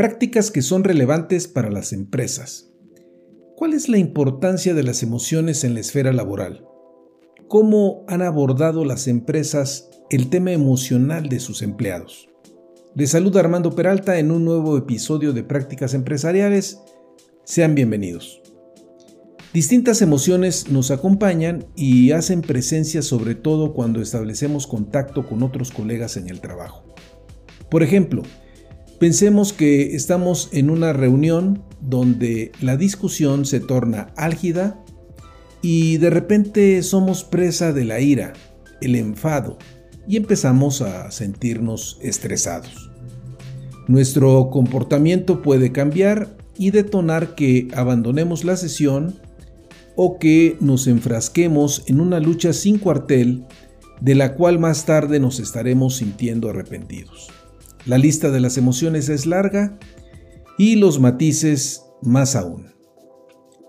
Prácticas que son relevantes para las empresas. ¿Cuál es la importancia de las emociones en la esfera laboral? ¿Cómo han abordado las empresas el tema emocional de sus empleados? Les saluda Armando Peralta en un nuevo episodio de Prácticas Empresariales. Sean bienvenidos. Distintas emociones nos acompañan y hacen presencia sobre todo cuando establecemos contacto con otros colegas en el trabajo. Por ejemplo, pensemos que estamos en una reunión donde la discusión se torna álgida y de repente somos presa de la ira, el enfado y empezamos a sentirnos estresados. Nuestro comportamiento puede cambiar y detonar que abandonemos la sesión o que nos enfrasquemos en una lucha sin cuartel de la cual más tarde nos estaremos sintiendo arrepentidos. La lista de las emociones es larga y los matices más aún.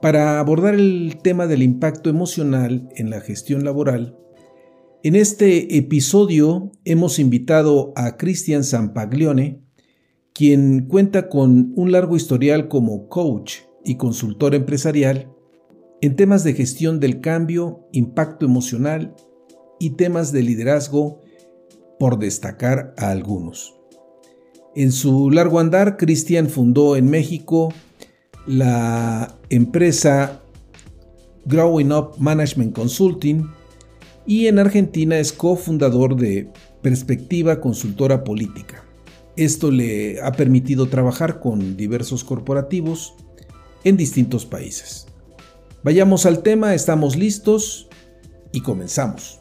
Para abordar el tema del impacto emocional en la gestión laboral, en este episodio hemos invitado a Cristian Zampaglione, quien cuenta con un largo historial como coach y consultor empresarial en temas de gestión del cambio, impacto emocional y temas de liderazgo, por destacar a algunos. En su largo andar, Cristian fundó en México la empresa Growing Up Management Consulting y en Argentina es cofundador de Perspectiva Consultora Política. Esto le ha permitido trabajar con diversos corporativos en distintos países. Vayamos al tema, estamos listos y comenzamos.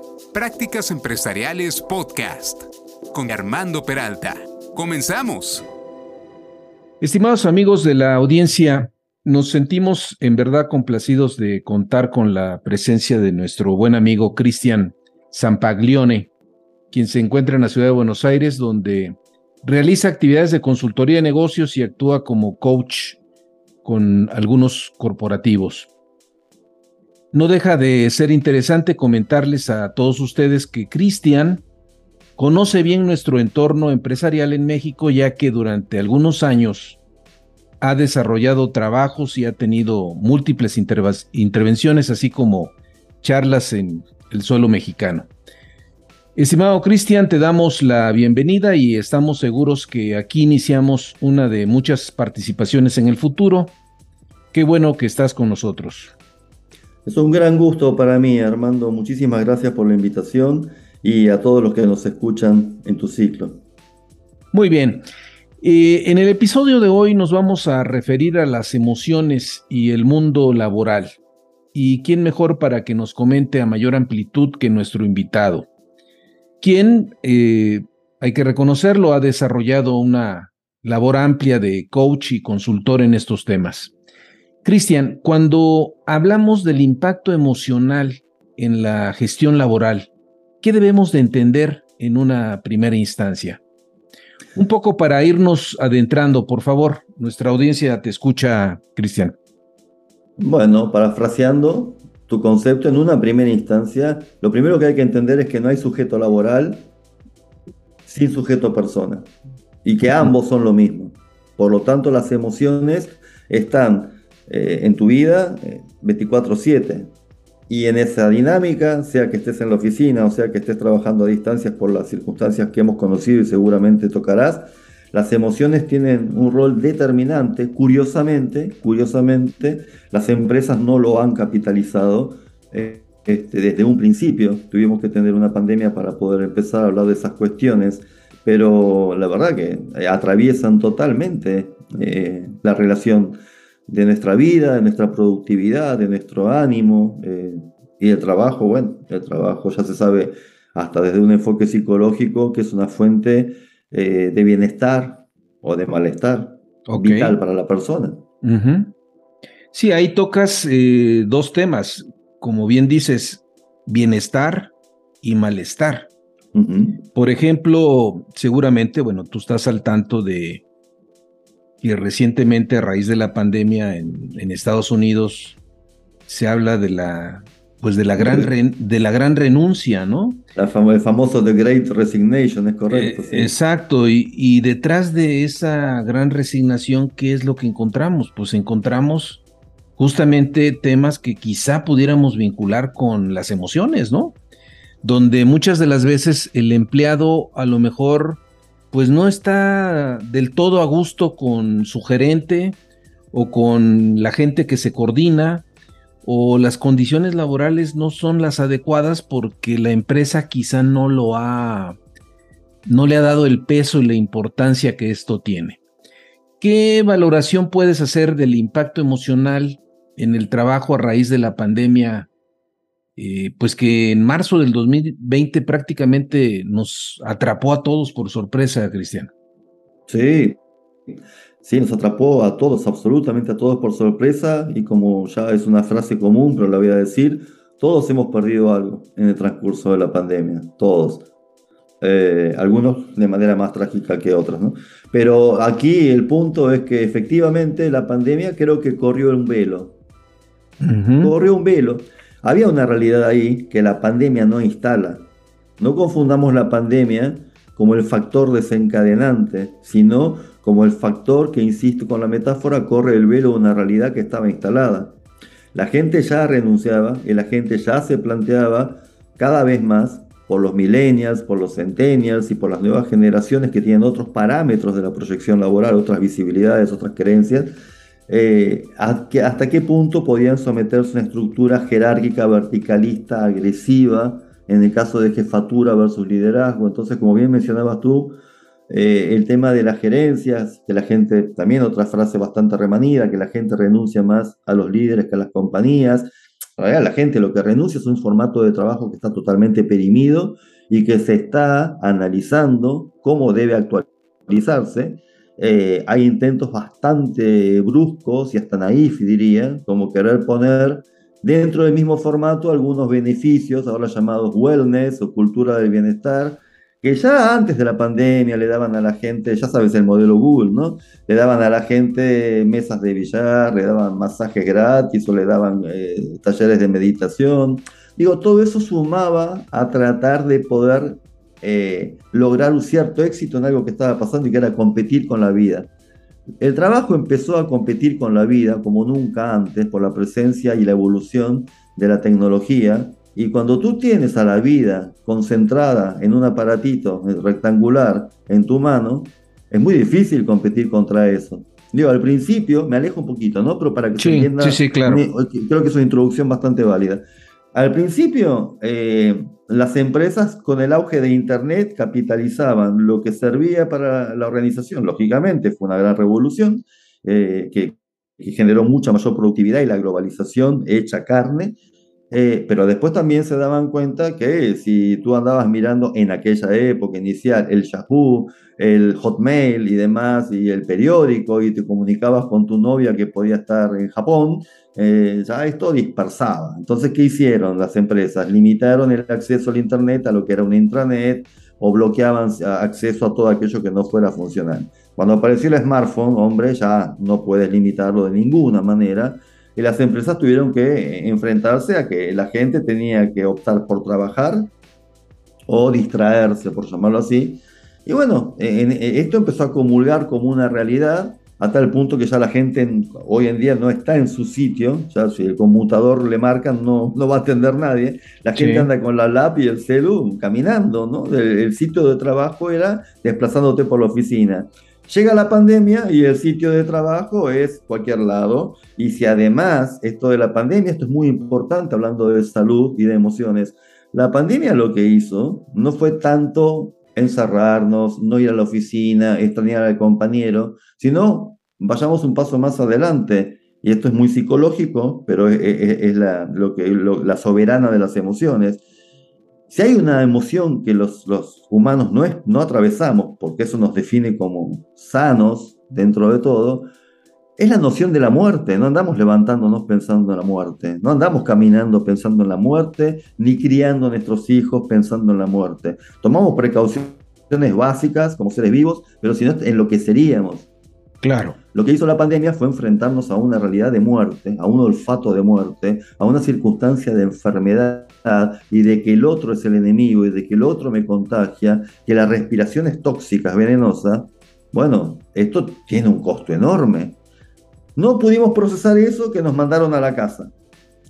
Prácticas Empresariales Podcast con Armando Peralta. Comenzamos. Estimados amigos de la audiencia, nos sentimos en verdad complacidos de contar con la presencia de nuestro buen amigo Cristian Zampaglione, quien se encuentra en la ciudad de Buenos Aires, donde realiza actividades de consultoría de negocios y actúa como coach con algunos corporativos. No deja de ser interesante comentarles a todos ustedes que Cristian conoce bien nuestro entorno empresarial en México ya que durante algunos años ha desarrollado trabajos y ha tenido múltiples intervenciones así como charlas en el suelo mexicano. Estimado Cristian, te damos la bienvenida y estamos seguros que aquí iniciamos una de muchas participaciones en el futuro. Qué bueno que estás con nosotros. Es un gran gusto para mí, Armando. Muchísimas gracias por la invitación y a todos los que nos escuchan en tu ciclo. Muy bien. Eh, en el episodio de hoy nos vamos a referir a las emociones y el mundo laboral. ¿Y quién mejor para que nos comente a mayor amplitud que nuestro invitado? Quien, eh, hay que reconocerlo, ha desarrollado una labor amplia de coach y consultor en estos temas. Cristian, cuando hablamos del impacto emocional en la gestión laboral, ¿qué debemos de entender en una primera instancia? Un poco para irnos adentrando, por favor. Nuestra audiencia te escucha, Cristian. Bueno, parafraseando tu concepto en una primera instancia, lo primero que hay que entender es que no hay sujeto laboral sin sujeto persona y que ambos son lo mismo. Por lo tanto, las emociones están eh, en tu vida 24/7. Eh, y en esa dinámica, sea que estés en la oficina o sea que estés trabajando a distancias por las circunstancias que hemos conocido y seguramente tocarás, las emociones tienen un rol determinante. Curiosamente, curiosamente, las empresas no lo han capitalizado eh, este, desde un principio. Tuvimos que tener una pandemia para poder empezar a hablar de esas cuestiones, pero la verdad que atraviesan totalmente eh, la relación de nuestra vida, de nuestra productividad, de nuestro ánimo eh, y el trabajo. Bueno, el trabajo ya se sabe hasta desde un enfoque psicológico que es una fuente de bienestar o de malestar vital para la persona. Sí, ahí tocas dos temas como bien dices, bienestar y malestar. Por ejemplo, seguramente, bueno, tú estás al tanto de que recientemente a raíz de la pandemia en, Estados Unidos se habla de la pues de la gran de la gran renuncia, ¿no? el famoso The Great Resignation, es correcto. Eh, exacto, y, y, detrás de esa gran resignación, ¿qué es lo que encontramos? Pues encontramos justamente temas que quizá pudiéramos vincular con las emociones, ¿no? Donde muchas de las veces el empleado a lo mejor pues no está del todo a gusto con su gerente o con la gente que se coordina o las condiciones laborales no son las adecuadas porque la empresa quizá no lo ha no le ha dado el peso y la importancia que esto tiene. ¿Qué valoración puedes hacer del impacto emocional en el trabajo a raíz de la pandemia, eh, pues que en marzo del 2020 prácticamente nos atrapó a todos por sorpresa, Cristian. Sí, sí, nos atrapó a todos, absolutamente a todos por sorpresa y como ya es una frase común, pero la voy a decir, todos hemos perdido algo en el transcurso de la pandemia, todos. Eh, algunos de manera más trágica que otros, ¿no? Pero aquí el punto es que efectivamente la pandemia creo que corrió un velo, corrió un velo. Había una realidad ahí que la pandemia no instala. No confundamos la pandemia como el factor desencadenante, sino como el factor que, insisto con la metáfora, corre el velo de una realidad que estaba instalada. La gente ya renunciaba y la gente ya se planteaba cada vez más por los millennials, por los centennials y por las nuevas generaciones que tienen otros parámetros de la proyección laboral, otras visibilidades, otras creencias, eh, hasta qué punto podían someterse a una estructura jerárquica, verticalista, agresiva, en el caso de jefatura versus liderazgo. Entonces, como bien mencionabas tú, eh, el tema de las gerencias, que la gente, también otra frase bastante remanida, que la gente renuncia más a los líderes que a las compañías. la gente lo que renuncia es un formato de trabajo que está totalmente perimido y que se está analizando cómo debe actualizarse eh, hay intentos bastante bruscos y hasta naif, diría, como querer poner dentro del mismo formato algunos beneficios, ahora llamados wellness o cultura del bienestar, que ya antes de la pandemia le daban a la gente, ya sabes el modelo Google, ¿no? Le daban a la gente mesas de billar, le daban masajes gratis o le daban eh, talleres de meditación. Digo, todo eso sumaba a tratar de poder eh, lograr un cierto éxito en algo que estaba pasando y que era competir con la vida. El trabajo empezó a competir con la vida como nunca antes por la presencia y la evolución de la tecnología. Y cuando tú tienes a la vida concentrada en un aparatito rectangular en tu mano, es muy difícil competir contra eso. Digo, al principio, me alejo un poquito, ¿no? Pero para que se entienda, sí, sí, claro. creo que es una introducción bastante válida. Al principio, eh, las empresas con el auge de Internet capitalizaban lo que servía para la organización. Lógicamente, fue una gran revolución eh, que, generó mucha mayor productividad y la globalización hecha carne. Eh, pero después también se daban cuenta que si tú andabas mirando en aquella época inicial el Yahoo, el Hotmail y demás, y el periódico, y te comunicabas con tu novia que podía estar en Japón, eh, ya esto dispersaba. Entonces, ¿qué hicieron las empresas? Limitaron el acceso al Internet a lo que era un intranet o bloqueaban acceso a todo aquello que no fuera funcional. Cuando apareció el smartphone, hombre, ya no puedes limitarlo de ninguna manera. Y las empresas tuvieron que enfrentarse a que la gente tenía que optar por trabajar o distraerse, por llamarlo así. Y bueno, esto empezó a comulgar como una realidad a tal punto que ya la gente hoy en día no está en su sitio, ya si el conmutador le marcan no, no va a atender nadie, la gente anda con la lap y el celu caminando, ¿no? El, sitio de trabajo era desplazándote por la oficina. Llega la pandemia y el sitio de trabajo es cualquier lado. Y si además esto de la pandemia, esto es muy importante hablando de salud y de emociones, la pandemia lo que hizo no fue tanto encerrarnos, no ir a la oficina, extrañar al compañero, sino vayamos un paso más adelante. Y esto es muy psicológico, pero es, la, lo que, la soberana de las emociones. Si hay una emoción que los, los humanos no, es, no atravesamos, porque eso nos define como sanos dentro de todo, es la noción de la muerte. No andamos levantándonos pensando en la muerte, no andamos caminando pensando en la muerte, ni criando a nuestros hijos pensando en la muerte. Tomamos precauciones básicas como seres vivos, pero si no en lo que seríamos. Claro. Lo que hizo la pandemia fue enfrentarnos a una realidad de muerte, a un olfato de muerte, a una circunstancia de enfermedad y de que el otro es el enemigo y de que el otro me contagia, que la respiración es tóxica, es venenosa. Bueno, esto tiene un costo enorme. No pudimos procesar eso que nos mandaron a la casa.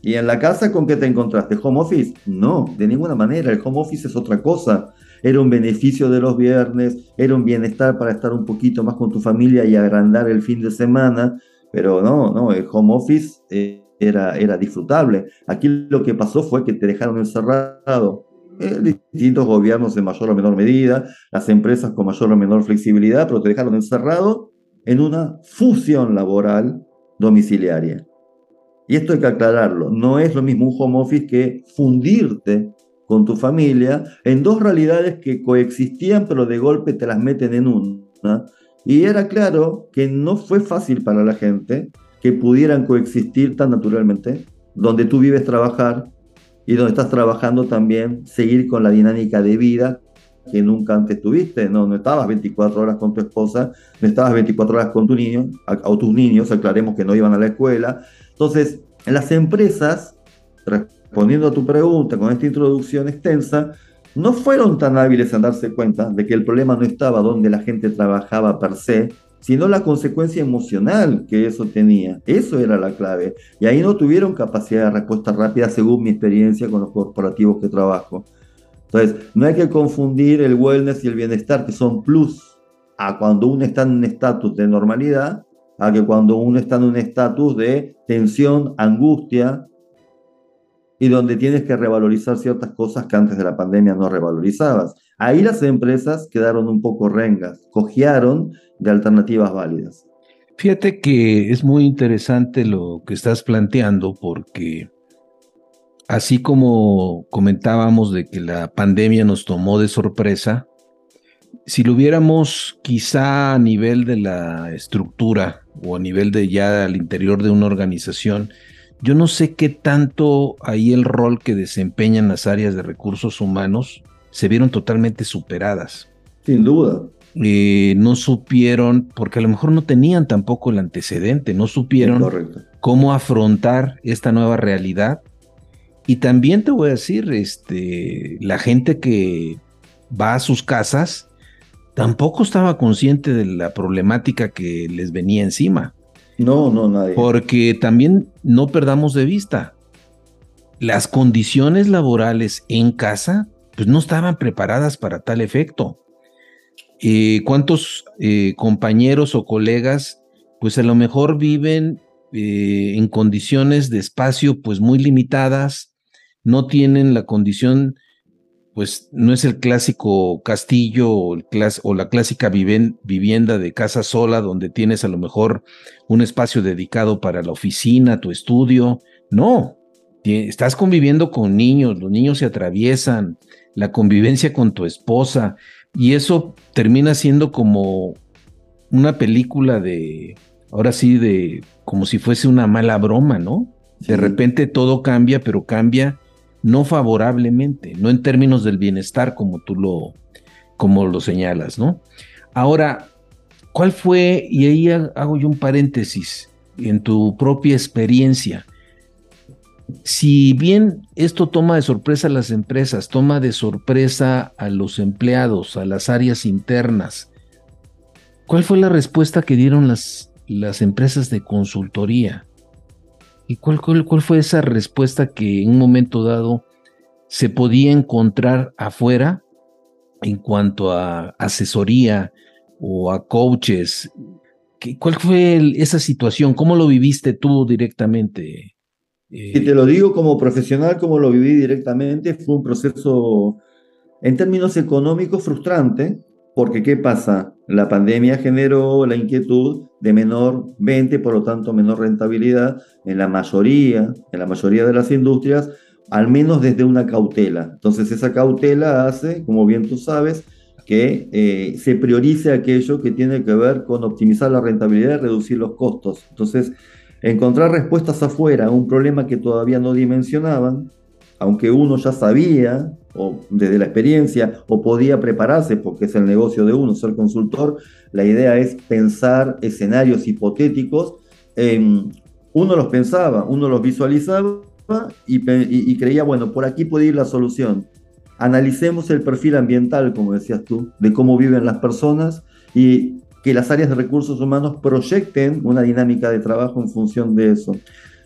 ¿Y en la casa con qué te encontraste? ¿Home office? No, de ninguna manera. El home office es otra cosa era un beneficio de los viernes, era un bienestar para estar un poquito más con tu familia y agrandar el fin de semana, pero no, no, el home office eh, era, era disfrutable. Aquí lo que pasó fue que te dejaron encerrado. Eh, distintos gobiernos en mayor o menor medida, las empresas con mayor o menor flexibilidad, pero te dejaron encerrado en una fusión laboral domiciliaria. Y esto hay que aclararlo, no es lo mismo un home office que fundirte con tu familia, en dos realidades que coexistían, pero de golpe te las meten en una. Y era claro que no fue fácil para la gente que pudieran coexistir tan naturalmente, donde tú vives trabajar y donde estás trabajando también, seguir con la dinámica de vida que nunca antes tuviste. No, no estabas 24 horas con tu esposa, no estabas 24 horas con tu niño, o tus niños, aclaremos que no iban a la escuela. Entonces, las empresas respondiendo a tu pregunta con esta introducción extensa, no fueron tan hábiles en darse cuenta de que el problema no estaba donde la gente trabajaba per se, sino la consecuencia emocional que eso tenía. Eso era la clave. Y ahí no tuvieron capacidad de respuesta rápida según mi experiencia con los corporativos que trabajo. Entonces, no hay que confundir el wellness y el bienestar, que son plus, a cuando uno está en un estatus de normalidad, a que cuando uno está en un estatus de tensión, angustia, y donde tienes que revalorizar ciertas cosas que antes de la pandemia no revalorizabas. Ahí las empresas quedaron un poco rengas, cojearon de alternativas válidas. Fíjate que es muy interesante lo que estás planteando porque así como comentábamos de que la pandemia nos tomó de sorpresa, si lo hubiéramos quizá a nivel de la estructura o a nivel de ya al interior de una organización, yo no sé qué tanto ahí el rol que desempeñan las áreas de recursos humanos se vieron totalmente superadas. Sin duda. Eh, no supieron, porque a lo mejor no tenían tampoco el antecedente, no supieron cómo afrontar esta nueva realidad. Y también te voy a decir, este, la gente que va a sus casas tampoco estaba consciente de la problemática que les venía encima. No, no, nadie. Porque también no perdamos de vista, las condiciones laborales en casa, pues no estaban preparadas para tal efecto. Eh, ¿Cuántos eh, compañeros o colegas, pues a lo mejor viven eh, en condiciones de espacio, pues muy limitadas, no tienen la condición pues no es el clásico castillo o, la clásica vivienda de casa sola donde tienes a lo mejor un espacio dedicado para la oficina, tu estudio. No, estás conviviendo con niños, los niños se atraviesan, la convivencia con tu esposa y eso termina siendo como una película de, ahora sí, de como si fuese una mala broma, ¿no? De repente todo cambia, pero cambia no favorablemente, no en términos del bienestar como tú lo, como lo señalas, ¿no? Ahora, ¿cuál fue, y ahí hago yo un paréntesis, en tu propia experiencia? Si bien esto toma de sorpresa a las empresas, toma de sorpresa a los empleados, a las áreas internas, ¿cuál fue la respuesta que dieron las, las empresas de consultoría? ¿Y cuál, fue esa respuesta que en un momento dado se podía encontrar afuera en cuanto a asesoría o a coaches. ¿Cuál fue esa situación? ¿Cómo lo viviste tú directamente? Si te lo digo como profesional, como lo viví directamente, fue un proceso en términos económicos frustrante, porque ¿qué pasa? La pandemia generó la inquietud de menor venta por lo tanto menor rentabilidad en la mayoría, en la mayoría de las industrias, al menos desde una cautela. Entonces esa cautela hace, como bien tú sabes, que eh, se priorice aquello que tiene que ver con optimizar la rentabilidad y reducir los costos. Entonces, encontrar respuestas afuera a un problema que todavía no dimensionaban, aunque uno ya sabía o desde la experiencia o podía prepararse porque es el negocio de uno ser consultor, la idea es pensar escenarios hipotéticos. uno los pensaba, uno los visualizaba y, creía, bueno, por aquí puede ir la solución. Analicemos el perfil ambiental, como decías tú, de cómo viven las personas y que las áreas de recursos humanos proyecten una dinámica de trabajo en función de eso.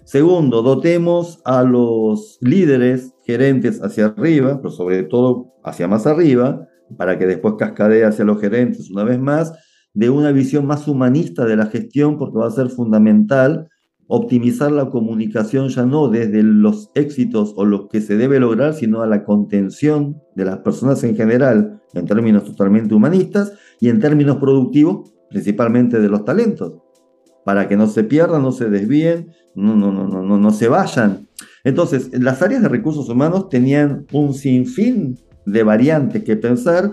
Segundo, dotemos a los líderes, gerentes hacia arriba, pero sobre todo hacia más arriba, para que después cascadee hacia los gerentes una vez más, de una visión más humanista de la gestión, porque va a ser fundamental optimizar la comunicación ya no desde los éxitos o lo que se debe lograr, sino a la contención de las personas en general, en términos totalmente humanistas, y en términos productivos, principalmente de los talentos para que no se pierdan, no se desvíen, no, no, no, no, no se vayan. Entonces, las áreas de recursos humanos tenían un sinfín de variantes que pensar,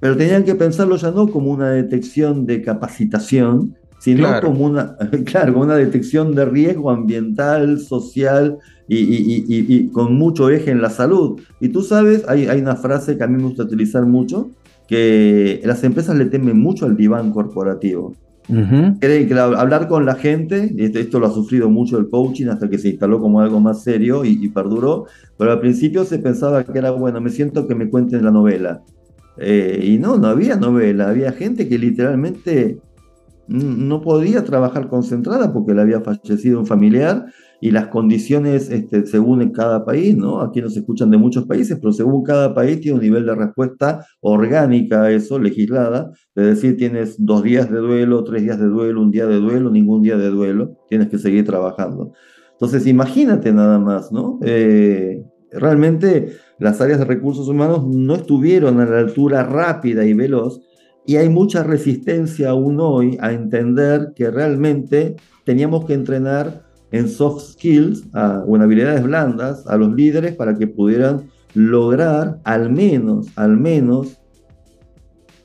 pero tenían que pensarlo ya no como una detección de capacitación, sino como una, claro, como una detección de riesgo ambiental, social y, con mucho eje en la salud. Y tú sabes, hay, hay una frase que a mí me gusta utilizar mucho, que las empresas le temen mucho al diván corporativo. Creen que hablar con la gente, esto lo ha sufrido mucho el coaching hasta que se instaló como algo más serio y, perduró, pero al principio se pensaba que era bueno, me siento que me cuenten la novela. Eh, y no, no había novela, había gente que literalmente no podía trabajar concentrada porque le había fallecido un familiar y las condiciones este, según en cada país, ¿no? Aquí nos escuchan de muchos países, pero según cada país tiene un nivel de respuesta orgánica a eso, legislada, es decir, tienes dos días de duelo, tres días de duelo, un día de duelo, ningún día de duelo, tienes que seguir trabajando. Entonces, imagínate nada más, ¿no? Eh, realmente las áreas de recursos humanos no estuvieron a la altura rápida y veloz y hay mucha resistencia aún hoy a entender que realmente teníamos que entrenar en soft skills o en habilidades blandas a los líderes para que pudieran lograr al menos, al menos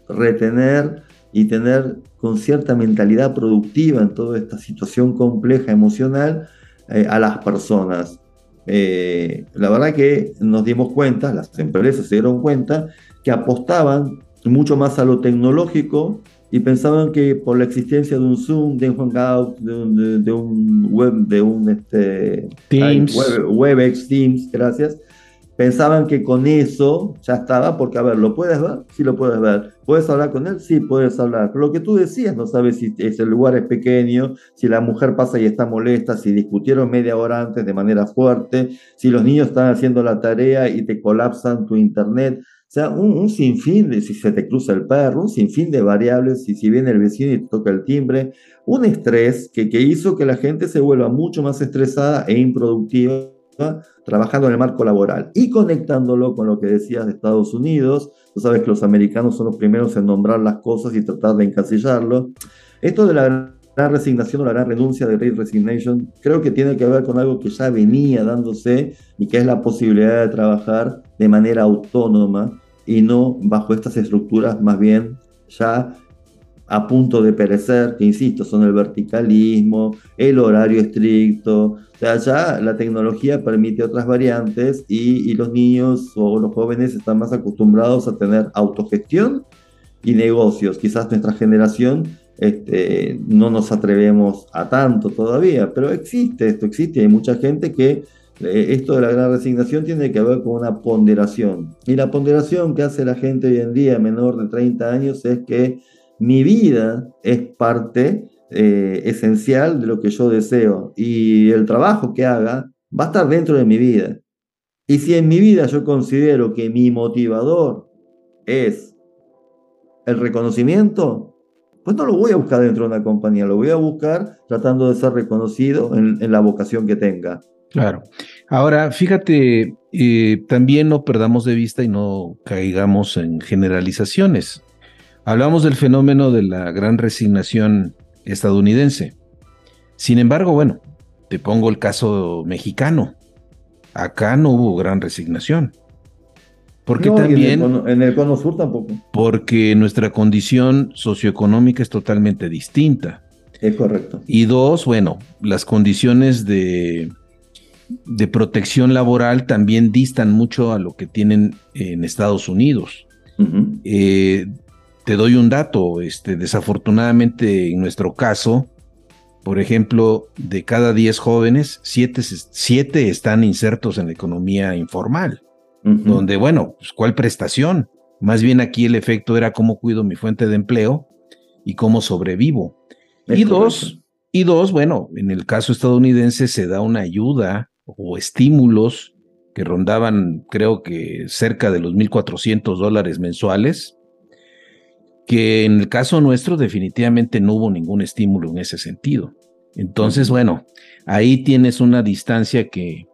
retener y tener con cierta mentalidad productiva en toda esta situación compleja emocional eh, a las personas. Eh, la verdad que nos dimos cuenta, las empresas se dieron cuenta que apostaban mucho más a lo tecnológico y pensaban que por la existencia de un Zoom, de un Hangout, de un, de, un web, de un este, Teams. WebEx, Teams, gracias, pensaban que con eso ya estaba, porque a ver, ¿lo puedes ver? Sí lo puedes ver. ¿Puedes hablar con él? Sí, puedes hablar. Pero lo que tú decías, no sabes si ese lugar es pequeño, si la mujer pasa y está molesta, si discutieron media hora antes de manera fuerte, si los niños están haciendo la tarea y te colapsan tu internet. Sea, un, sinfín de si se te cruza el perro, un sinfín de variables, si, si viene el vecino y te toca el timbre, un estrés que, que hizo que la gente se vuelva mucho más estresada e improductiva trabajando en el marco laboral y conectándolo con lo que decías de Estados Unidos. Tú sabes que los americanos son los primeros en nombrar las cosas y tratar de encasillarlo. Esto de la gran resignación o la gran renuncia de Great Resignation creo que tiene que ver con algo que ya venía dándose y que es la posibilidad de trabajar de manera autónoma y no bajo estas estructuras más bien ya a punto de perecer, que insisto, son el verticalismo, el horario estricto, o sea, ya la tecnología permite otras variantes y, los niños o los jóvenes están más acostumbrados a tener autogestión y negocios. Quizás nuestra generación este, no nos atrevemos a tanto todavía, pero existe esto, existe, hay mucha gente que esto de la gran resignación tiene que ver con una ponderación. Y la ponderación que hace la gente hoy en día menor de 30 años es que mi vida es parte eh, esencial de lo que yo deseo y el trabajo que haga va a estar dentro de mi vida. Y si en mi vida yo considero que mi motivador es el reconocimiento, pues no lo voy a buscar dentro de una compañía, lo voy a buscar tratando de ser reconocido en, la vocación que tenga. Claro. Ahora, fíjate, eh, también no perdamos de vista y no caigamos en generalizaciones. Hablamos del fenómeno de la gran resignación estadounidense. Sin embargo, bueno, te pongo el caso mexicano. Acá no hubo gran resignación. Porque también. En el, cono, sur tampoco. Porque nuestra condición socioeconómica es totalmente distinta. Es correcto. Y dos, bueno, las condiciones de, de protección laboral también distan mucho a lo que tienen en Estados Unidos. Eh, te doy un dato, este, desafortunadamente en nuestro caso, por ejemplo, de cada 10 jóvenes, 7 están insertos en la economía informal donde, bueno, pues, ¿cuál prestación? Más bien aquí el efecto era cómo cuido mi fuente de empleo y cómo sobrevivo. y dos, y dos, bueno, en el caso estadounidense se da una ayuda o estímulos que rondaban, creo que cerca de los 1.400 dólares mensuales, que en el caso nuestro definitivamente no hubo ningún estímulo en ese sentido. Entonces, bueno, ahí tienes una distancia que,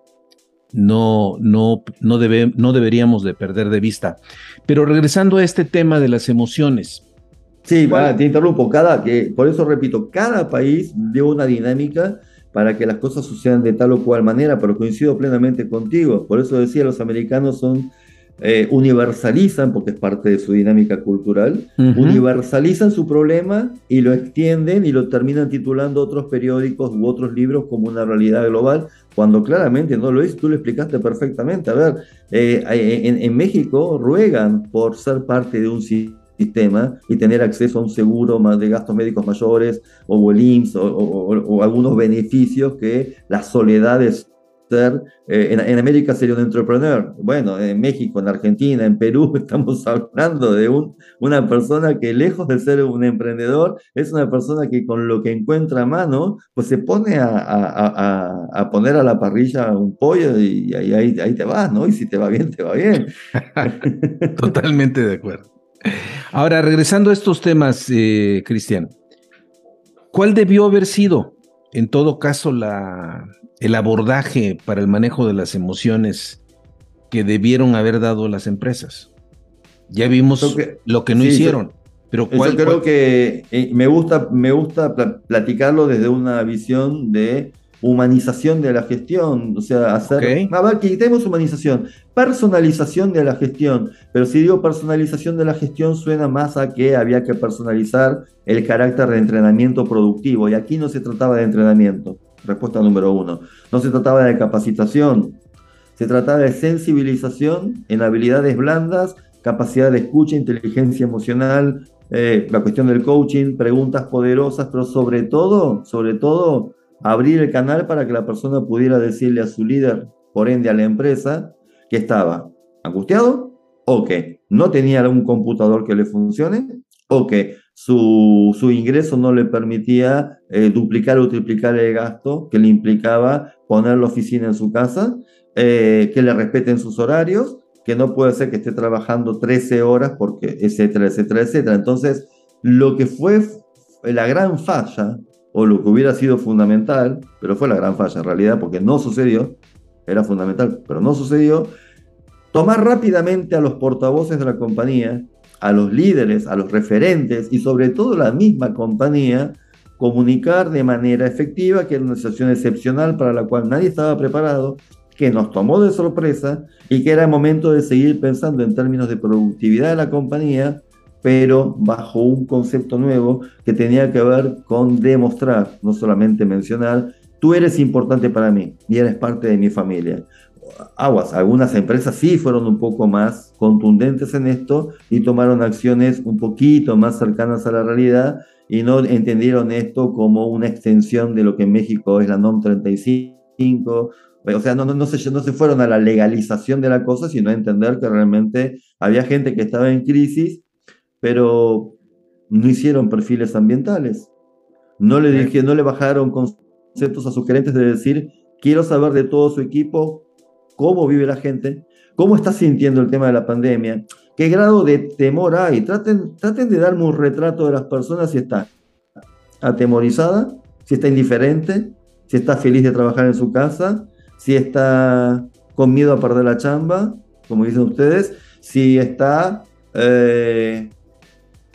no, no, no, debe, no deberíamos de perder de vista. Pero regresando a este tema de las emociones. Sí, te interrumpo. Cada, que, por eso repito, cada país dio una dinámica para que las cosas sucedan de tal o cual manera, pero coincido plenamente contigo. Por eso decía, los americanos son eh, universalizan, porque es parte de su dinámica cultural, universalizan su problema y lo extienden y lo terminan titulando otros periódicos u otros libros como una realidad global, cuando claramente no lo es, tú lo explicaste perfectamente. A ver, eh, en, México ruegan por ser parte de un sistema y tener acceso a un seguro más de gastos médicos mayores o el IMSS o, algunos beneficios que las soledades eh, en, América sería un entrepreneur. Bueno, en México, en Argentina, en Perú, estamos hablando de un, una persona que lejos de ser un emprendedor, es una persona que con lo que encuentra a mano, pues se pone a, a, a, poner a la parrilla un pollo y ahí, ahí, te vas, ¿no? Y si te va bien, te va bien. Totalmente de acuerdo. Ahora, regresando a estos temas, eh, Cristian, ¿cuál debió haber sido, en todo caso, la, el abordaje para el manejo de las emociones que debieron haber dado las empresas. Ya vimos lo que no hicieron. pero ¿cuál, yo creo que eh, me gusta, me gusta platicarlo desde una visión de humanización de la gestión, o sea, hacer, a ver, quitemos humanización, personalización de la gestión, pero si digo personalización de la gestión suena más a que había que personalizar el carácter de entrenamiento productivo, y aquí no se trataba de entrenamiento, Respuesta número uno. No se trataba de capacitación, se trataba de sensibilización en habilidades blandas, capacidad de escucha, inteligencia emocional, eh, la cuestión del coaching, preguntas poderosas, pero sobre todo, sobre todo, abrir el canal para que la persona pudiera decirle a su líder, por ende a la empresa, que estaba angustiado o que no tenía algún computador que le funcione o que su, su ingreso no le permitía eh, duplicar o triplicar el gasto que le implicaba poner la oficina en su casa, eh, que le respeten sus horarios, que no puede ser que esté trabajando 13 horas, porque etcétera, etcétera, etcétera. Entonces, lo que fue la gran falla, o lo que hubiera sido fundamental, pero fue la gran falla en realidad, porque no sucedió, era fundamental, pero no sucedió, tomar rápidamente a los portavoces de la compañía a los líderes, a los referentes y sobre todo la misma compañía comunicar de manera efectiva que era una situación excepcional para la cual nadie estaba preparado, que nos tomó de sorpresa y que era momento de seguir pensando en términos de productividad de la compañía, pero bajo un concepto nuevo que tenía que ver con demostrar, no solamente mencionar, tú eres importante para mí y eres parte de mi familia aguas, algunas empresas sí fueron un poco más contundentes en esto y tomaron acciones un poquito más cercanas a la realidad y no entendieron esto como una extensión de lo que en México es la NOM 35. O sea, no, no, no, se, no se fueron a la legalización de la cosa, sino a entender que realmente había gente que estaba en crisis, pero no hicieron perfiles ambientales. No le, dije, no le bajaron a sus gerentes de decir, quiero saber de todo su equipo cómo vive la gente, cómo está sintiendo el tema de la pandemia, ¿Qué grado de temor hay? Traten, traten de darme un retrato de las personas si está atemorizada, si está indiferente, si está feliz de trabajar en su casa, si está con miedo a perder la chamba, como dicen ustedes, si está eh,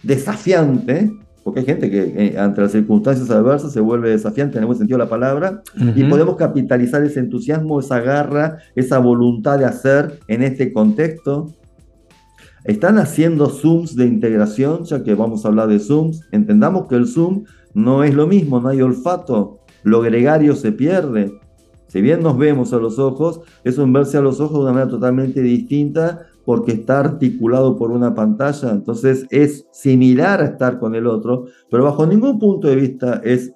desafiante, porque hay gente que eh, ante las circunstancias adversas se vuelve desafiante en el buen sentido de la palabra, y podemos capitalizar ese entusiasmo, esa garra, esa voluntad de hacer en este contexto. Están haciendo Zooms de integración, ya que vamos a hablar de Zooms. Entendamos que el Zoom no es lo mismo, no hay olfato, lo gregario se pierde. Si bien nos vemos a los ojos, es un verse a los ojos de una manera totalmente distinta porque está articulado por una pantalla, entonces es similar a estar con el otro, pero bajo ningún punto de vista es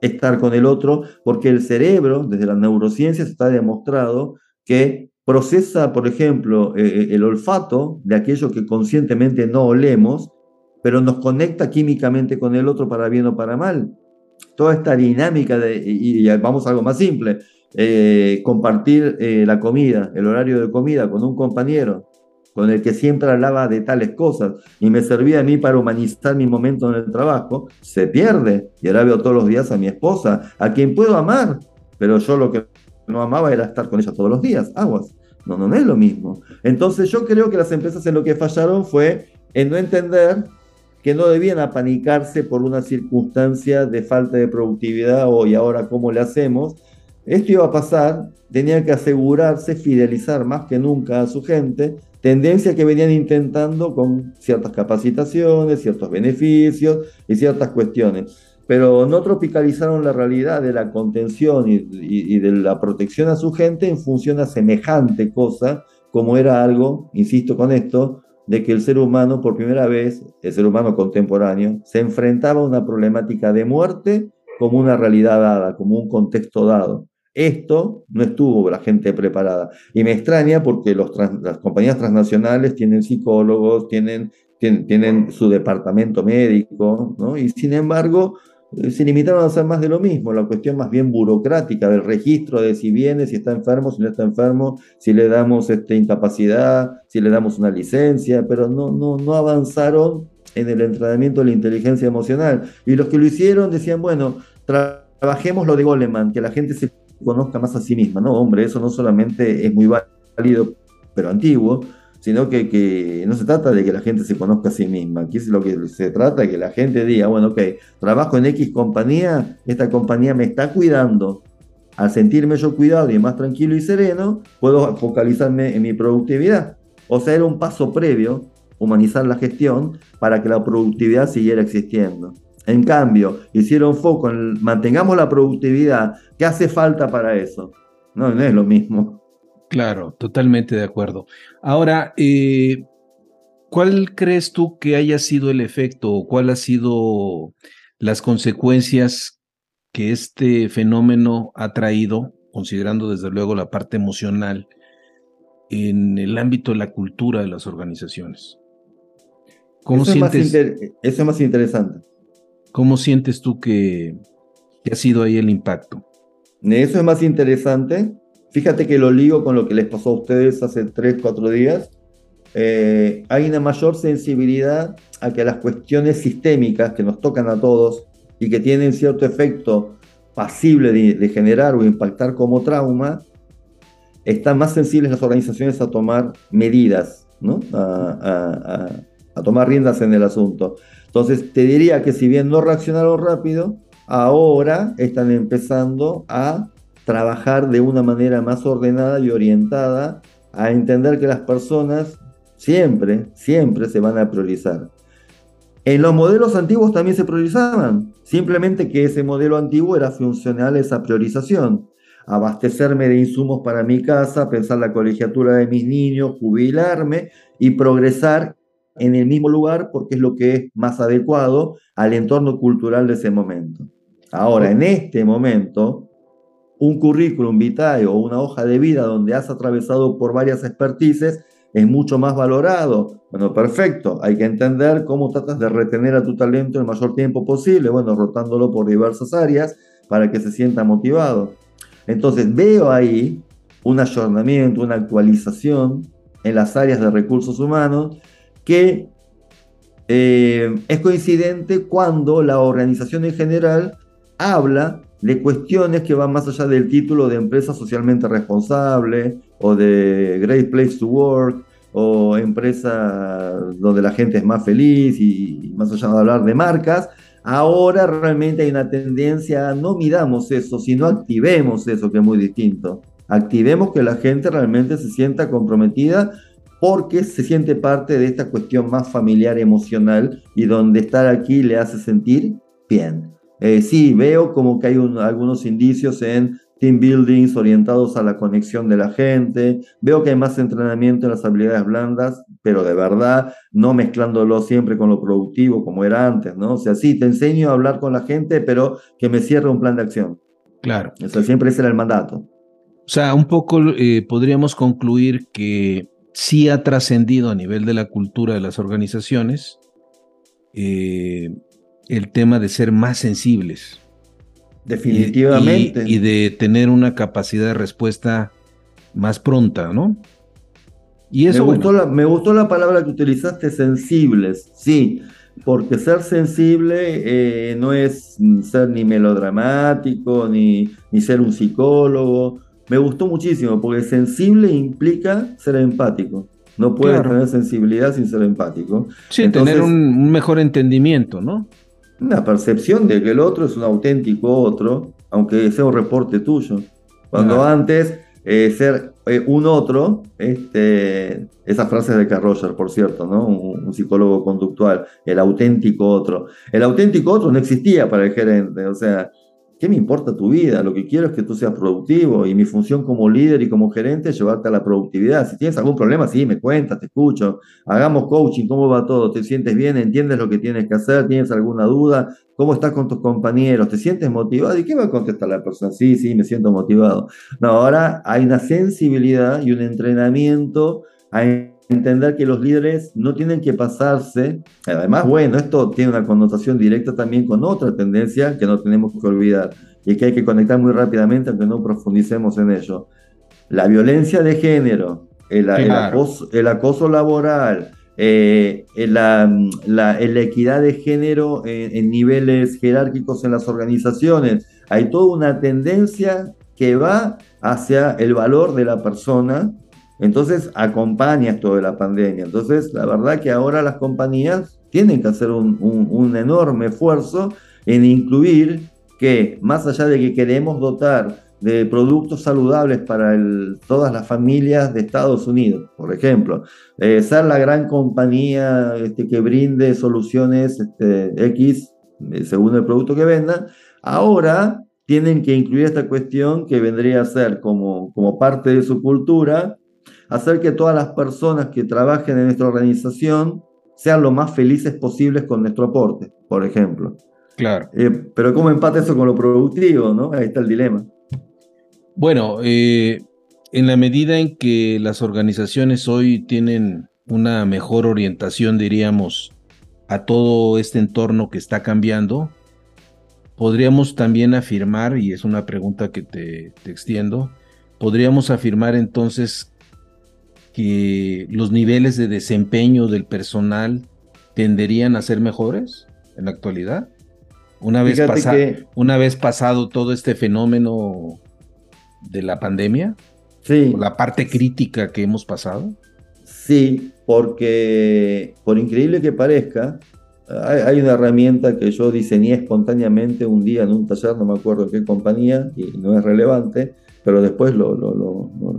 estar con el otro, porque el cerebro, desde las neurociencias, está demostrado que procesa, por ejemplo, eh, eh, el olfato de aquello que conscientemente no olemos, pero nos conecta químicamente con el otro para bien o para mal. Toda esta dinámica de, y, vamos a algo más simple, eh, compartir la comida, el horario de comida con un compañero, con el que siempre hablaba de tales cosas y me servía a mí para humanizar mi momento en el trabajo, se pierde. Y ahora veo todos los días a mi esposa, a quien puedo amar, pero yo lo que no amaba era estar con ella todos los días, aguas. No, no, no es lo mismo. Entonces yo creo que las empresas en lo que fallaron fue en no entender que no debían apanicarse por una circunstancia de falta de productividad o y ahora cómo le hacemos. Esto iba a pasar, tenían que asegurarse, fidelizar más que nunca a su gente, tendencia que venían intentando con ciertas capacitaciones, ciertos beneficios y ciertas cuestiones. Pero no tropicalizaron la realidad de la contención y, de la protección a su gente en función a semejante cosa, como era algo, insisto con esto, de que el ser humano, por primera vez, el ser humano contemporáneo, se enfrentaba a una problemática de muerte como una realidad dada, como un contexto dado. Esto no estuvo la gente preparada. Y me extraña porque las compañías transnacionales tienen psicólogos, tienen, su departamento médico, ¿no? Y sin embargo, eh, se limitaron a hacer más de lo mismo, la cuestión más bien burocrática del registro de si viene, si está enfermo, si no está enfermo, si le damos este, incapacidad, si le damos una licencia, pero no, no, no avanzaron en el entrenamiento de la inteligencia emocional. Y los que lo hicieron decían, bueno, trabajemos lo de Goleman, que la gente se conozca más a sí misma, ¿no? Hombre, eso no solamente es muy válido, pero antiguo, sino que, que, no se trata de que la gente se conozca a sí misma. Aquí es lo que se trata de que la gente diga, bueno, ok, trabajo en X compañía, esta compañía me está cuidando. Al sentirme yo cuidado y más tranquilo y sereno, puedo focalizarme en mi productividad. O sea, era un paso previo, humanizar la gestión, para que la productividad siguiera existiendo. En cambio, hicieron foco en mantengamos la productividad. ¿Qué hace falta para eso? No, no es lo mismo. Claro, totalmente de acuerdo. Ahora, eh, ¿cuál crees tú que haya sido el efecto o cuál ha sido las consecuencias que este fenómeno ha traído, considerando desde luego la parte emocional, en el ámbito de la cultura de las organizaciones? ¿Cómo eso, sientes? eso es más interesante. ¿Cómo sientes tú que, ha sido ahí el impacto? Eso es más interesante. Fíjate que lo ligo con lo que les pasó a ustedes hace 3, 4 días. Eh, hay una mayor sensibilidad a que las cuestiones sistémicas que nos tocan a todos y que tienen cierto efecto pasible de, generar o impactar como trauma, están más sensibles las organizaciones a tomar medidas, ¿no? a tomar riendas en el asunto. Entonces, te diría que si bien no reaccionaron rápido, ahora están empezando a trabajar de una manera más ordenada y orientada a entender que las personas siempre, siempre se van a priorizar. En los modelos antiguos también se priorizaban, simplemente que ese modelo antiguo era funcional esa priorización. Abastecerme de insumos para mi casa, pensar la colegiatura de mis niños, jubilarme y progresar en el mismo lugar porque es lo que es más adecuado al entorno cultural de ese momento. Ahora, en este momento, un currículum vitae o una hoja de vida donde has atravesado por varias expertices es mucho más valorado. Bueno, perfecto, hay que entender cómo tratas de retener a tu talento el mayor tiempo posible, bueno, rotándolo por diversas áreas para que se sienta motivado. Entonces veo ahí un ayornamiento, una actualización en las áreas de recursos humanos que eh, es coincidente cuando la organización en general habla de cuestiones que van más allá del título de empresa socialmente responsable o de Great Place to Work o empresa donde la gente es más feliz y más allá de hablar de marcas, ahora realmente hay una tendencia a no miramos eso, sino activemos eso, que es muy distinto. Activemos que la gente realmente se sienta comprometida porque se siente parte de esta cuestión más familiar emocional y donde estar aquí le hace sentir bien. Eh, sí, veo como que hay algunos indicios en team buildings orientados a la conexión de la gente, veo que hay más entrenamiento en las habilidades blandas, pero de verdad no mezclándolo siempre con lo productivo como era antes, ¿no? O sea, sí, te enseño a hablar con la gente, pero que me cierre un plan de acción. Claro. O sea, siempre ese era el mandato. O sea, un poco eh, podríamos concluir que sí ha trascendido a nivel de la cultura de las organizaciones eh, el tema de ser más sensibles. Definitivamente. Y, de tener una capacidad de respuesta más pronta, ¿no? Y eso, me, gustó la, me gustó la palabra que utilizaste, sensibles, sí, porque ser sensible eh, no es ser ni melodramático, ni, ni ser un psicólogo, me gustó muchísimo, porque sensible implica ser empático. No puedes tener sensibilidad sin ser empático. Sí, tener un, mejor entendimiento, ¿no? Una percepción de que el otro es un auténtico otro, aunque sea un reporte tuyo. Cuando antes eh, ser eh, un otro, este, esa frase de Carl Roger, por cierto, ¿no? Un, un, psicólogo conductual, el auténtico otro. El auténtico otro no existía para el gerente, o sea, ¿Qué me importa tu vida? Lo que quiero es que tú seas productivo y mi función como líder y como gerente es llevarte a la productividad. Si tienes algún problema, sí, me cuentas, te escucho. Hagamos coaching, ¿cómo va todo? ¿Te sientes bien? ¿Entiendes lo que tienes que hacer? ¿Tienes alguna duda? ¿Cómo estás con tus compañeros? ¿Te sientes motivado? ¿Y qué va a contestar la persona? Sí, sí, me siento motivado. No, ahora hay una sensibilidad y un entrenamiento a entender que los líderes no tienen que pasarse, además, bueno, esto tiene una connotación directa también con otra tendencia que no tenemos que olvidar y que hay que conectar muy rápidamente aunque no profundicemos en ello. La violencia de género, el, acoso, laboral, eh, la, la, equidad de género en, en niveles jerárquicos en las organizaciones, hay toda una tendencia que va hacia el valor de la persona entonces acompaña esto de la pandemia. Entonces, la verdad que ahora las compañías tienen que hacer un, enorme esfuerzo en incluir que, más allá de que queremos dotar de productos saludables para todas las familias de Estados Unidos, por ejemplo, eh, ser la gran compañía este, que brinde soluciones este, X eh, según el producto que vendan, ahora tienen que incluir esta cuestión que vendría a ser como, como parte de su cultura hacer que todas las personas que trabajen en nuestra organización sean lo más felices posibles con nuestro aporte, por ejemplo. Claro. Eh, pero ¿cómo empata eso con lo productivo? ¿no? Ahí está el dilema. Bueno, eh, en la medida en que las organizaciones hoy tienen una mejor orientación, diríamos, a todo este entorno que está cambiando, podríamos también afirmar, y es una pregunta que te, te extiendo, podríamos afirmar entonces que los niveles de desempeño del personal tenderían a ser mejores en la actualidad? Una vez, una vez pasado todo este fenómeno de la pandemia, sí. la parte crítica que hemos pasado. Sí, porque por increíble que parezca, hay, una herramienta que yo diseñé espontáneamente un día en un taller, no me acuerdo qué compañía, y no es relevante, pero después lo, lo,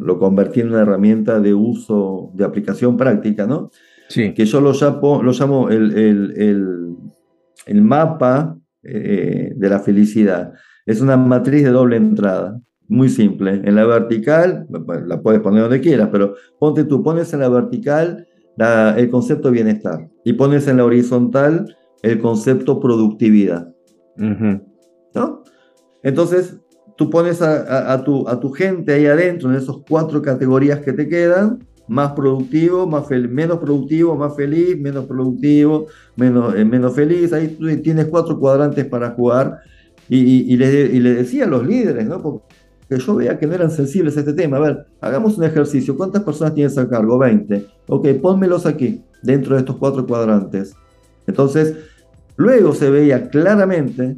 lo, convertí en una herramienta de uso, de aplicación práctica, ¿no? Sí. Que yo lo llamo, lo llamo el, el, el, el mapa eh, de la felicidad. Es una matriz de doble entrada, muy simple. En la vertical, la puedes poner donde quieras, pero ponte tú, pones en la vertical el concepto de bienestar y pones en la horizontal el concepto productividad. ¿No? Entonces, tú pones a, tu, a tu gente ahí adentro, en esas cuatro categorías que te quedan, más productivo, más menos productivo, más feliz, menos productivo, menos, eh, menos feliz. Ahí tú tienes cuatro cuadrantes para jugar. Y, y, y, le, decía a los líderes, ¿no? Porque yo veía que no eran sensibles a este tema. A ver, hagamos un ejercicio. ¿Cuántas personas tienes a cargo? 20. Ok, pónmelos aquí. dentro de estos cuatro cuadrantes. Entonces, luego se veía claramente,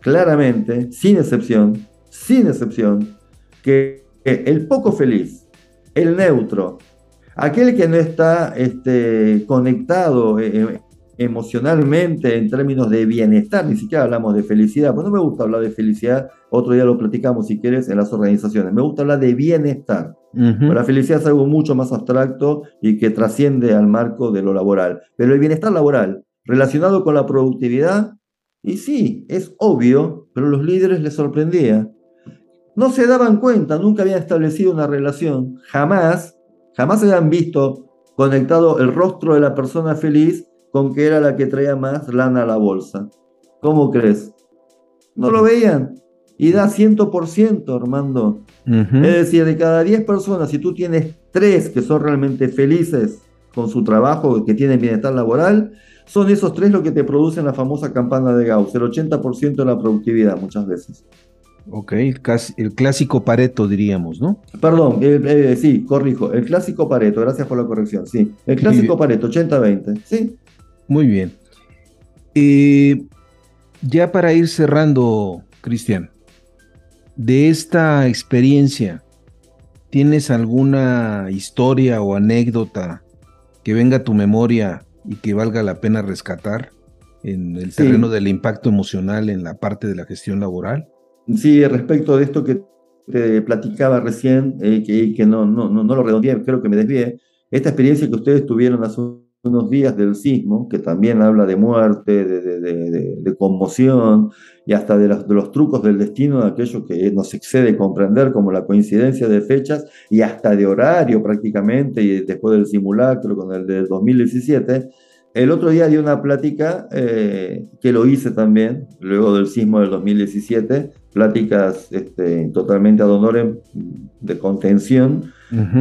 claramente, sin excepción, sin excepción, que el poco feliz, el neutro, aquel que no está este, conectado eh, eh, emocionalmente en términos de bienestar, ni siquiera hablamos de felicidad, pues no me gusta hablar de felicidad, otro día lo platicamos si quieres en las organizaciones, me gusta hablar de bienestar. La felicidad es algo mucho más abstracto y que trasciende al marco de lo laboral, pero el bienestar laboral relacionado con la productividad, y sí, es obvio, pero a los líderes les sorprendía. No se daban cuenta, nunca habían establecido una relación, jamás, jamás habían visto conectado el rostro de la persona feliz con que era la que traía más lana a la bolsa. ¿Cómo crees? No lo veían. Y da 100%, Armando. Es decir, de cada 10 personas, si tú tienes 3 que son realmente felices con su trabajo, que tienen bienestar laboral, son esos 3 los que te producen la famosa campana de Gauss, el 80% de la productividad muchas veces. Ok, el, clásico Pareto diríamos, ¿no? Perdón, eh, sí, corrijo, el clásico Pareto, gracias por la corrección, sí. El clásico Pareto, 80-20, sí. Muy bien. Eh, ya para ir cerrando, Cristian, de esta experiencia, ¿tienes alguna historia o anécdota que venga a tu memoria y que valga la pena rescatar en el terreno del impacto emocional en la parte de la gestión laboral? Sí, respecto de esto que te platicaba recién, eh, que, que no, no, no, lo redondeé, creo que me desvié, esta experiencia que ustedes tuvieron hace unos días del sismo, que también habla de muerte, de, conmoción y hasta de los, de los, trucos del destino, de aquello que nos excede comprender, como la coincidencia de fechas y hasta de horario prácticamente, y después del simulacro con el del 2017. El otro día di una plática eh, que lo hice también, luego del sismo del 2017, pláticas este, totalmente ad honorem de contención,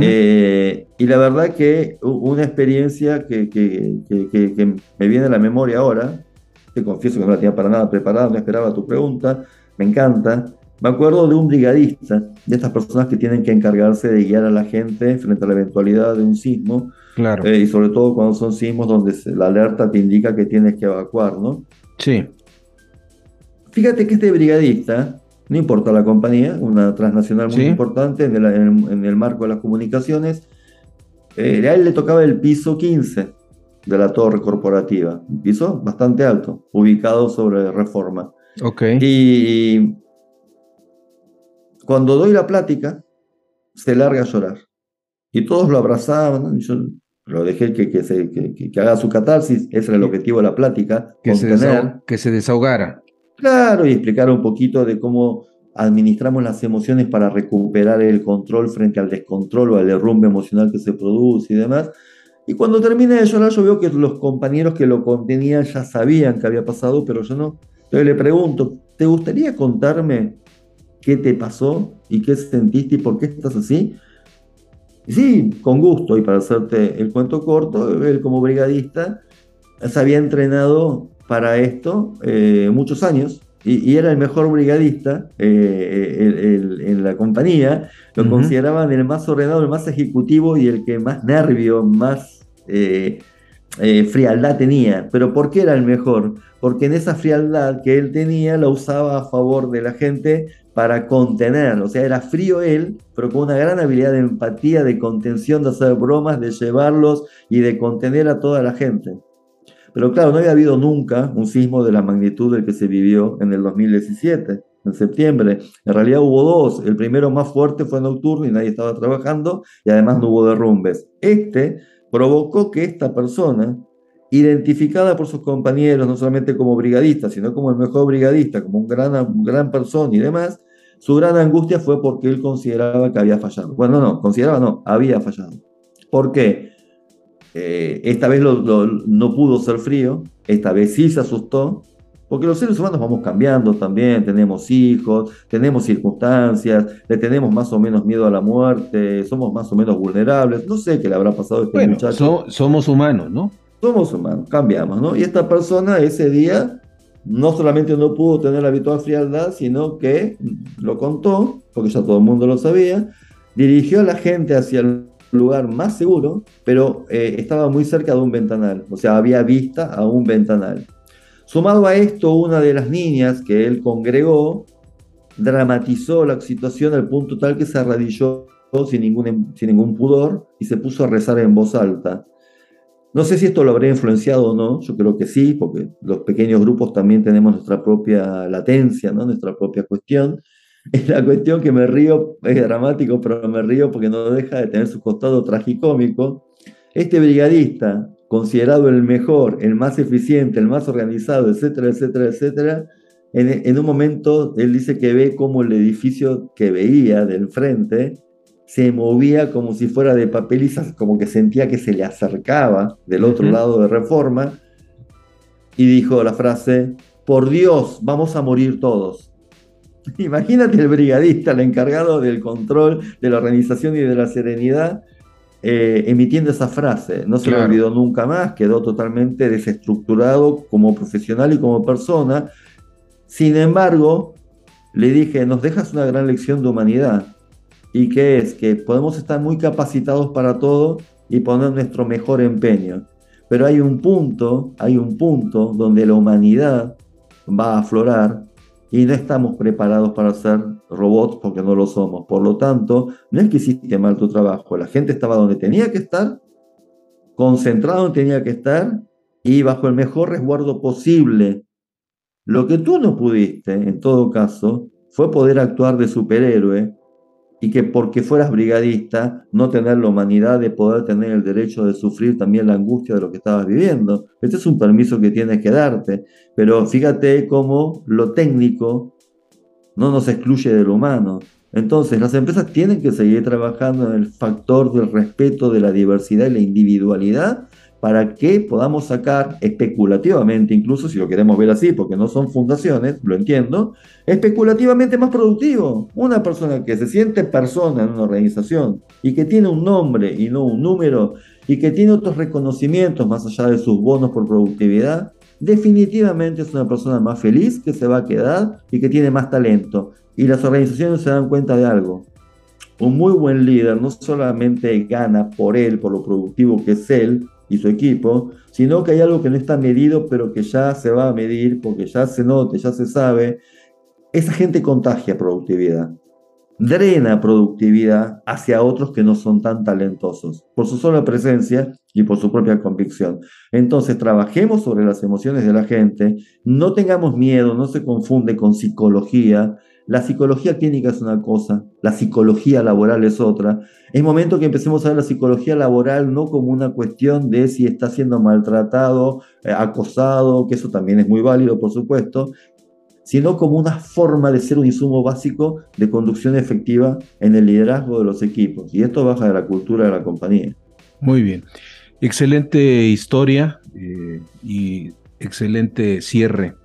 eh, y la verdad que una experiencia que, que, me viene a la memoria ahora, te confieso que no la tenía para nada preparada, no esperaba tu pregunta, me encanta. Me acuerdo de un brigadista, de estas personas que tienen que encargarse de guiar a la gente frente a la eventualidad de un sismo. Claro. Eh, y sobre todo cuando son sismos donde la alerta te indica que tienes que evacuar, ¿no? Sí. Fíjate que este brigadista no importa la compañía, una transnacional muy importante en el, marco de las comunicaciones. Eh, a él le tocaba el piso 15 de la torre corporativa, un piso bastante alto, ubicado sobre reforma. Ok. Y cuando doy la plática, se larga a llorar. Y todos lo abrazaban, yo lo dejé que, que, se, que, haga su catarsis, ese era el objetivo de la plática. Que, se, que se desahogara. Claro, y explicar un poquito de cómo administramos las emociones para recuperar el control frente al descontrol o al derrumbe emocional que se produce y demás. Y cuando termina de llorar, yo veo que los compañeros que lo contenían ya sabían que había pasado, pero yo no. Entonces le pregunto, ¿te gustaría contarme qué te pasó y qué sentiste y por qué estás así? sí, con gusto. Y para hacerte el cuento corto, él como brigadista se había entrenado para esto eh, muchos años y, era el mejor brigadista eh, en la compañía. Lo consideraban el más ordenado, el más ejecutivo y el que más nervio, más eh, frialdad tenía. Pero ¿por qué era el mejor? Porque en esa frialdad que él tenía la usaba a favor de la gente para contener, o sea, era frío él, pero con una gran habilidad de empatía, de contención, de hacer bromas, de llevarlos y de contener a toda la gente. Pero claro, no había habido nunca un sismo de la magnitud del que se vivió en el 2017, en septiembre. En realidad hubo dos. El primero más fuerte fue nocturno y nadie estaba trabajando y además no hubo derrumbes. Este provocó que esta persona, identificada por sus compañeros, no solamente como brigadista, sino como el mejor brigadista, como un gran, gran persona y demás, su gran angustia fue porque él consideraba que había fallado. Bueno, no, consideraba no, había fallado. ¿Por qué? Eh, esta vez no pudo ser frío, esta vez sí se asustó, porque los seres humanos vamos cambiando también, tenemos hijos, tenemos circunstancias, le tenemos más o menos miedo a la muerte, somos más o menos vulnerables, no sé qué le habrá pasado a este muchacho. somos humanos, ¿no? Somos humanos, cambiamos, ¿no? Y esta persona ese día no solamente no pudo tener la habitual frialdad, sino que lo contó, porque ya todo el mundo lo sabía, dirigió a la gente hacia el lugar más seguro, pero eh, estaba muy cerca de un ventanal, o sea, había vista a un ventanal. Sumado a esto, una de las niñas que él congregó dramatizó la situación al punto tal que se arrodilló sin ningún, sin ningún pudor y se puso a rezar en voz alta. No sé si esto lo habría influenciado o no, yo creo que sí, porque los pequeños grupos también tenemos nuestra propia latencia, ¿no? nuestra propia cuestión. Es la cuestión que me río, es dramático, pero me río porque no deja de tener su costado tragicómico. Este brigadista, considerado el mejor, el más eficiente, el más organizado, etcétera, etcétera, etcétera, en, en un momento él dice que ve como el edificio que veía del frente se movía como si fuera de papel y como que sentía que se le acercaba del otro lado de Reforma y dijo la frase, por Dios, vamos a morir todos. Imagínate el brigadista, el encargado del control de la organización y de la serenidad, eh, emitiendo esa frase. No se lo olvidó nunca más, quedó totalmente desestructurado como profesional y como persona. Sin embargo, le dije, nos dejas una gran lección de humanidad y que es que podemos estar muy capacitados para todo y poner nuestro mejor empeño. Pero hay un punto, hay un punto donde la humanidad va a aflorar y no estamos preparados para ser robots porque no lo somos. Por lo tanto, no es que hiciste mal tu trabajo, la gente estaba donde tenía que estar, concentrado donde tenía que estar y bajo el mejor resguardo posible. Lo que tú no pudiste, en todo caso, fue poder actuar de superhéroe y que porque fueras brigadista no tener la humanidad de poder tener el derecho de sufrir también la angustia de lo que estabas viviendo. Este es un permiso que tienes que darte, pero fíjate cómo lo técnico no nos excluye de lo humano. Entonces las empresas tienen que seguir trabajando en el factor del respeto de la diversidad y la individualidad para que podamos sacar especulativamente, incluso si lo queremos ver así, porque no son fundaciones, lo entiendo, especulativamente más productivo. Una persona que se siente persona en una organización y que tiene un nombre y no un número y que tiene otros reconocimientos más allá de sus bonos por productividad, definitivamente es una persona más feliz que se va a quedar y que tiene más talento. Y las organizaciones se dan cuenta de algo. Un muy buen líder no solamente gana por él, por lo productivo que es él, y su equipo, sino que hay algo que no está medido, pero que ya se va a medir porque ya se note, ya se sabe. Esa gente contagia productividad, drena productividad hacia otros que no son tan talentosos, por su sola presencia y por su propia convicción. Entonces, trabajemos sobre las emociones de la gente, no tengamos miedo, no se confunde con psicología, la psicología clínica es una cosa, la psicología laboral es otra. Es momento que empecemos a ver la psicología laboral no como una cuestión de si está siendo maltratado, eh, acosado, que eso también es muy válido, por supuesto, sino como una forma de ser un insumo básico de conducción efectiva en el liderazgo de los equipos. Y esto baja de la cultura de la compañía. Muy bien. Excelente historia eh, y excelente cierre.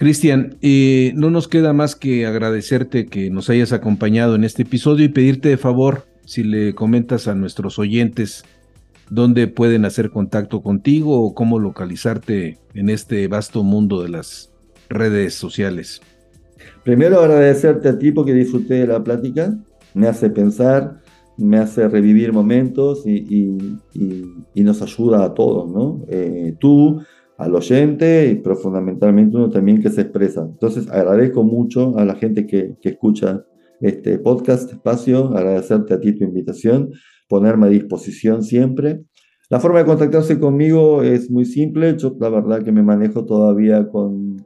Cristian, eh, no nos queda más que agradecerte que nos hayas acompañado en este episodio y pedirte de favor si le comentas a nuestros oyentes dónde pueden hacer contacto contigo o cómo localizarte en este vasto mundo de las redes sociales. Primero agradecerte a ti porque disfruté de la plática, me hace pensar, me hace revivir momentos y, nos ayuda a todos, ¿no? Eh, tú al oyente, pero fundamentalmente uno también que se expresa. Entonces agradezco mucho a la gente que, que escucha este podcast, espacio, agradecerte a ti tu invitación, ponerme a disposición siempre. La forma de contactarse conmigo es muy simple, yo la verdad que me manejo todavía con,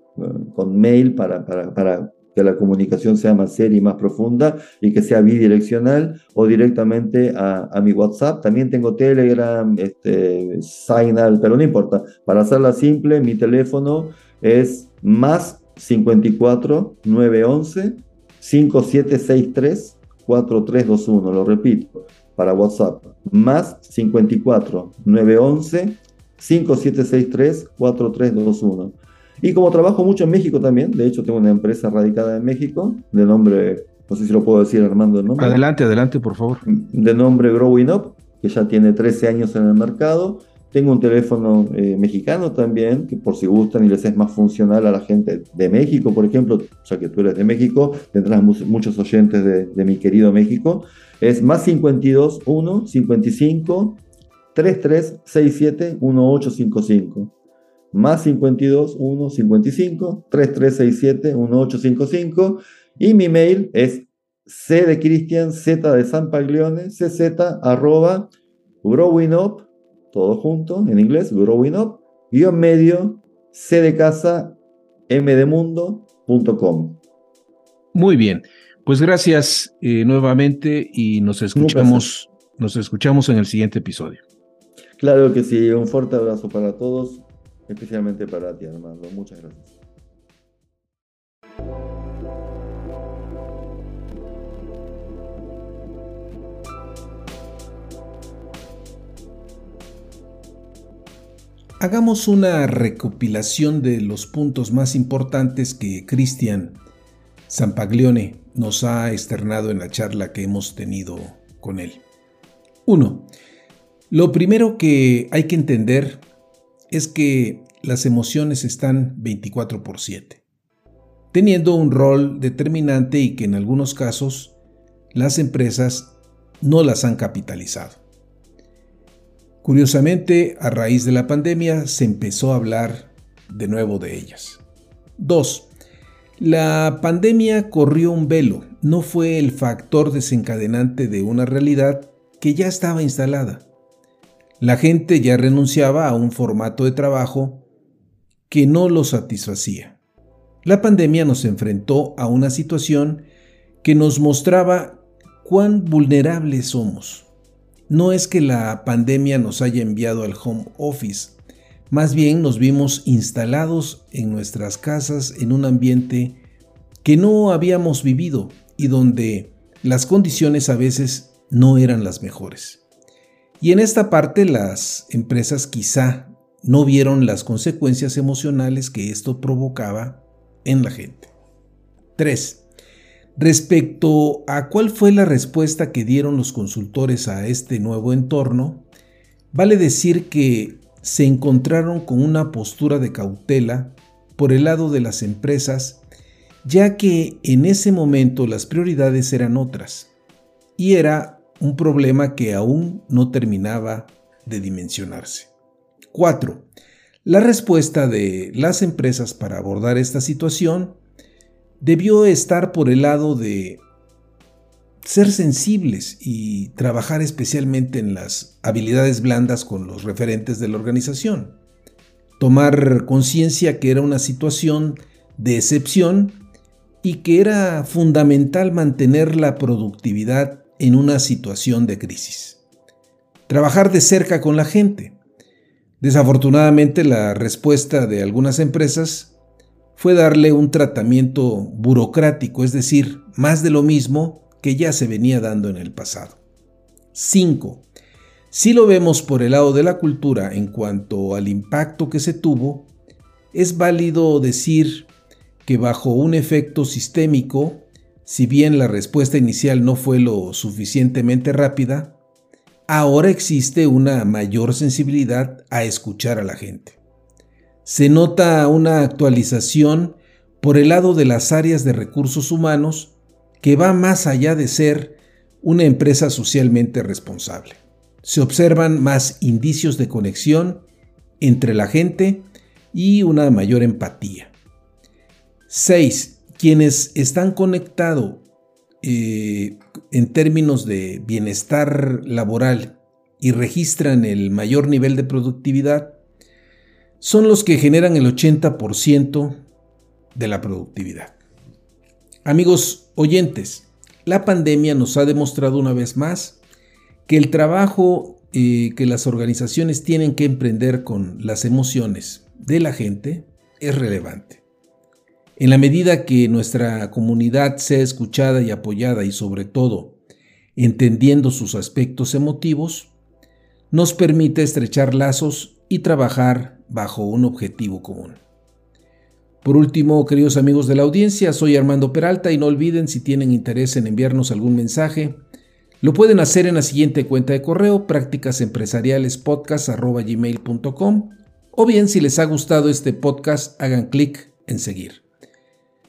con mail para, para que la comunicación sea más seria y más profunda y que sea bidireccional o directamente a, mi WhatsApp. También tengo Telegram, este, Signal, pero no importa. Para hacerla simple, mi teléfono es más 54 911 5763 4321. Lo repito, para WhatsApp. Más 54 911 5763 4321. Y como trabajo mucho en México también, de hecho tengo una empresa radicada en México, de nombre, no sé si lo puedo decir Armando el nombre. Adelante, adelante, por favor. De nombre Growing Up, que ya tiene 13 años en el mercado Tengo un teléfono eh, mexicano también, que por si gustan y les es más funcional a la gente de México, por ejemplo, ya que tú eres de México, tendrás muchos oyentes de, de, mi querido México. Es más 52 1 55 3367 1855. Más 52 1 55 3367 1855. Y mi mail es c de Cristian, z de San Paglione, cz arroba growing up, todo junto en inglés, growing up, guion medio, c de casa, m de mundo.com. Muy bien, pues gracias eh, nuevamente y nos escuchamos, nos escuchamos en el siguiente episodio. Claro que sí, un fuerte abrazo para todos, especialmente para ti, Armando. Muchas gracias. Hagamos una recopilación de los puntos más importantes que Cristian Zampaglione nos ha externado en la charla que hemos tenido con él. 1. Lo primero que hay que entender es que las emociones están 24 por 7, teniendo un rol determinante y que en algunos casos las empresas no las han capitalizado. Curiosamente, a raíz de la pandemia se empezó a hablar de nuevo de ellas. 2. La pandemia corrió un velo, no fue el factor desencadenante de una realidad que ya estaba instalada. La gente ya renunciaba a un formato de trabajo que no lo satisfacía. La pandemia nos enfrentó a una situación que nos mostraba cuán vulnerables somos no es que la pandemia nos haya enviado al home office, más bien nos vimos instalados en nuestras casas en un ambiente que no habíamos vivido y donde las condiciones a veces no eran las mejores. Y en esta parte las empresas quizá no vieron las consecuencias emocionales que esto provocaba en la gente. 3. Respecto a cuál fue la respuesta que dieron los consultores a este nuevo entorno, vale decir que se encontraron con una postura de cautela por el lado de las empresas, ya que en ese momento las prioridades eran otras, y era un problema que aún no terminaba de dimensionarse. 4. La respuesta de las empresas para abordar esta situación debió estar por el lado de ser sensibles y trabajar especialmente en las habilidades blandas con los referentes de la organización. Tomar conciencia que era una situación de excepción y que era fundamental mantener la productividad en una situación de crisis. Trabajar de cerca con la gente. Desafortunadamente la respuesta de algunas empresas fue darle un tratamiento burocrático, es decir, más de lo mismo que ya se venía dando en el pasado. 5. Si lo vemos por el lado de la cultura en cuanto al impacto que se tuvo, es válido decir que bajo un efecto sistémico, si bien la respuesta inicial no fue lo suficientemente rápida, ahora existe una mayor sensibilidad a escuchar a la gente se nota una actualización por el lado de las áreas de recursos humanos que va más allá de ser una empresa socialmente responsable. Se observan más indicios de conexión entre la gente y una mayor empatía. 6. Quienes están conectados eh, en términos de bienestar laboral y registran el mayor nivel de productividad son los que generan el 80% de la productividad. Amigos oyentes, la pandemia nos ha demostrado una vez más que el trabajo eh, que las organizaciones tienen que emprender con las emociones de la gente es relevante. En la medida que nuestra comunidad sea escuchada y apoyada y sobre todo entendiendo sus aspectos emotivos, nos permite estrechar lazos y trabajar bajo un objetivo común. Por último, queridos amigos de la audiencia, soy Armando Peralta y no olviden si tienen interés en enviarnos algún mensaje, Lo pueden hacer en la siguiente cuenta de correo prácticasempresarialespodcast.gmail.com o bien si les ha gustado este podcast hagan clic en seguir.